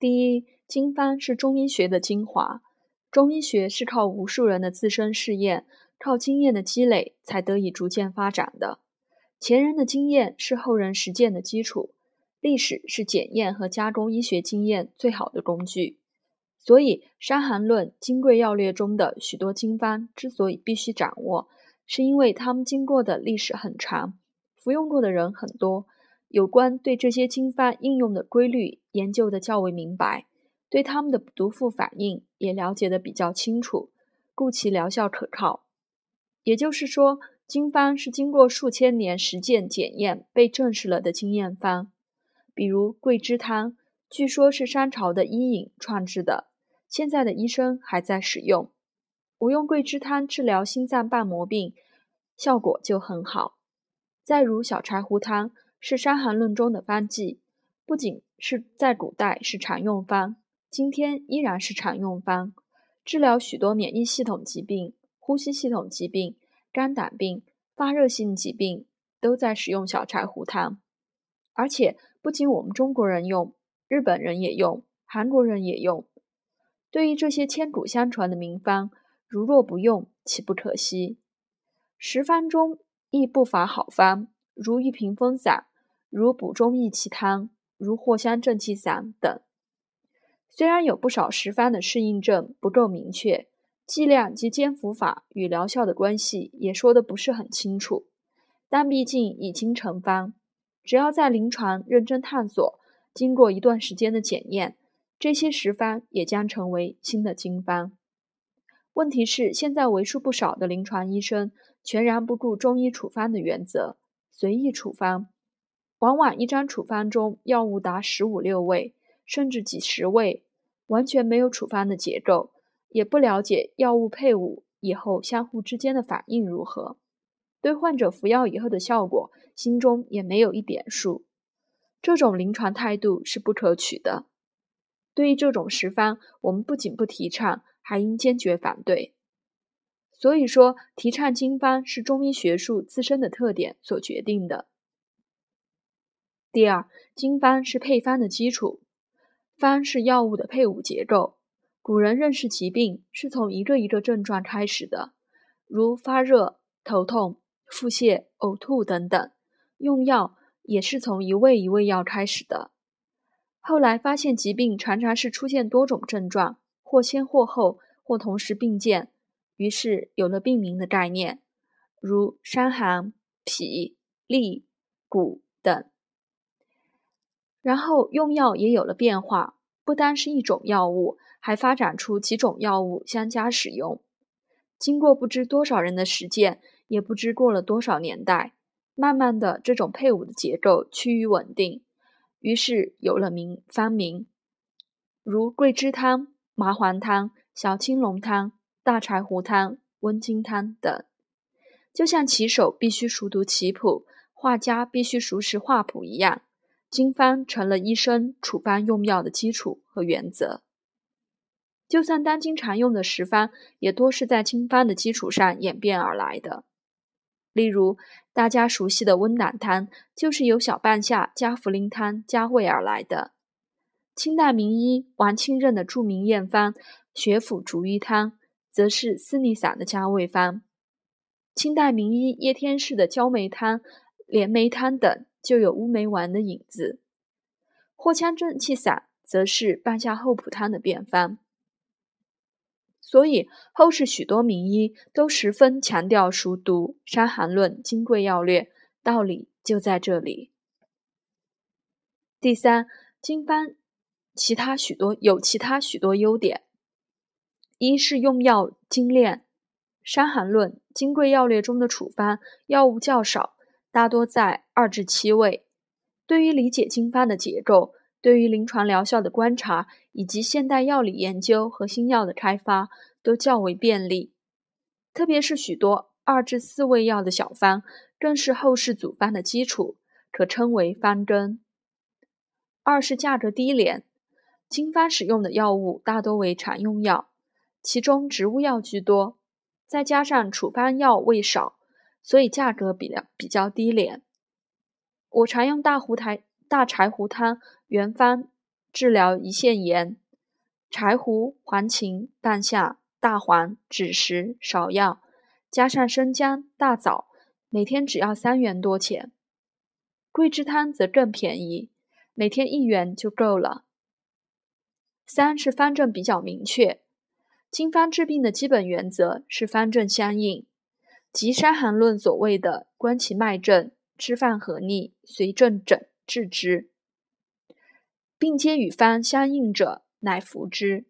第一，经方是中医学的精华。中医学是靠无数人的自身试验，靠经验的积累才得以逐渐发展的。前人的经验是后人实践的基础，历史是检验和加工医学经验最好的工具。所以，《伤寒论》《金匮要略》中的许多经方之所以必须掌握，是因为他们经过的历史很长，服用过的人很多。有关对这些经方应用的规律研究的较为明白，对他们的毒副反应也了解的比较清楚，故其疗效可靠。也就是说，经方是经过数千年实践检验被证实了的经验方。比如桂枝汤，据说是商朝的伊尹创制的，现在的医生还在使用。我用桂枝汤治疗心脏瓣膜病，效果就很好。再如小柴胡汤。是《伤寒论》中的方剂，不仅是在古代是常用方，今天依然是常用方，治疗许多免疫系统疾病、呼吸系统疾病、肝胆病、发热性疾病都在使用小柴胡汤。而且不仅我们中国人用，日本人也用，韩国人也用。对于这些千古相传的名方，如若不用，岂不可惜？十方中亦不乏好方，如玉屏风散。如补中益气汤、如藿香正气散等，虽然有不少食方的适应症不够明确，剂量及煎服法与疗效的关系也说得不是很清楚，但毕竟已经成方，只要在临床认真探索，经过一段时间的检验，这些食方也将成为新的经方。问题是，现在为数不少的临床医生全然不顾中医处方的原则，随意处方。往往一张处方中药物达十五六味，甚至几十味，完全没有处方的结构，也不了解药物配伍以后相互之间的反应如何，对患者服药以后的效果，心中也没有一点数。这种临床态度是不可取的。对于这种食方，我们不仅不提倡，还应坚决反对。所以说，提倡经方是中医学术自身的特点所决定的。第二，经方是配方的基础，方是药物的配伍结构。古人认识疾病是从一个一个症状开始的，如发热、头痛、腹泻、呕吐等等，用药也是从一味一味药开始的。后来发现疾病常常是出现多种症状，或先或后，或同时并见，于是有了病名的概念，如伤寒、脾、痢、骨等。然后用药也有了变化，不单是一种药物，还发展出几种药物相加使用。经过不知多少人的实践，也不知过了多少年代，慢慢的这种配伍的结构趋于稳定，于是有了名方名，如桂枝汤、麻黄汤、小青龙汤、大柴胡汤、温经汤等。就像棋手必须熟读棋谱，画家必须熟识画谱一样。经方成了医生处方用药的基础和原则。就算当今常用的食方，也多是在经方的基础上演变而来的。例如，大家熟悉的温胆汤，就是由小半夏加茯苓汤加味而来的。清代名医王清任的著名验方血府逐瘀汤，则是四逆散的加味方。清代名医叶天士的焦煤汤、连梅汤等。就有乌梅丸的影子，藿香正气散则是半夏厚朴汤的变方。所以后世许多名医都十分强调熟读《伤寒论》《金匮要略》，道理就在这里。第三，经方其他许多有其他许多优点，一是用药精炼，《伤寒论》《金匮要略》中的处方药物较少。大多在二至七味。对于理解经方的结构，对于临床疗效的观察，以及现代药理研究和新药的开发，都较为便利。特别是许多二至四味药的小方，更是后世组方的基础，可称为方根。二是价格低廉，经方使用的药物大多为常用药，其中植物药居多，再加上处方药味少。所以价格比较比较低廉。我常用大胡台大柴胡汤原方治疗胰腺炎；柴胡、黄芩、半夏、大黄、枳实、芍药，加上生姜、大枣，每天只要三元多钱。桂枝汤则更便宜，每天一元就够了。三是方正比较明确，经方治病的基本原则是方正相应，即《伤寒论》所谓的“观其脉证，知犯何逆，随症诊治之”。病皆与方相应者，乃服之。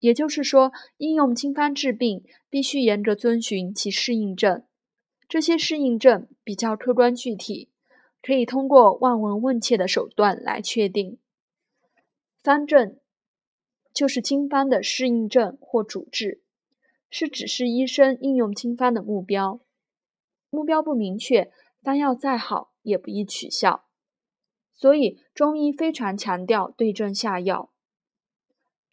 也就是说，应用经方治病，必须严格遵循其适应症。这些适应症比较客观具体。可以通过望闻问切的手段来确定。方正就是经方的适应症或主治，是指示医生应用经方的目标。目标不明确，方药再好也不易取效。所以中医非常强调对症下药。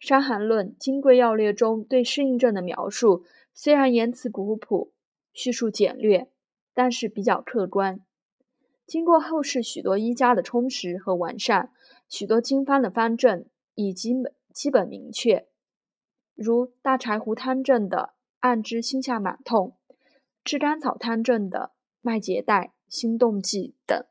《伤寒论·金匮要略》中对适应症的描述，虽然言辞古朴，叙述简略，但是比较客观。经过后世许多医家的充实和完善，许多经方的方证已经基本明确，如大柴胡汤证的暗之心下满痛，炙甘草汤证的脉结带、心动悸等。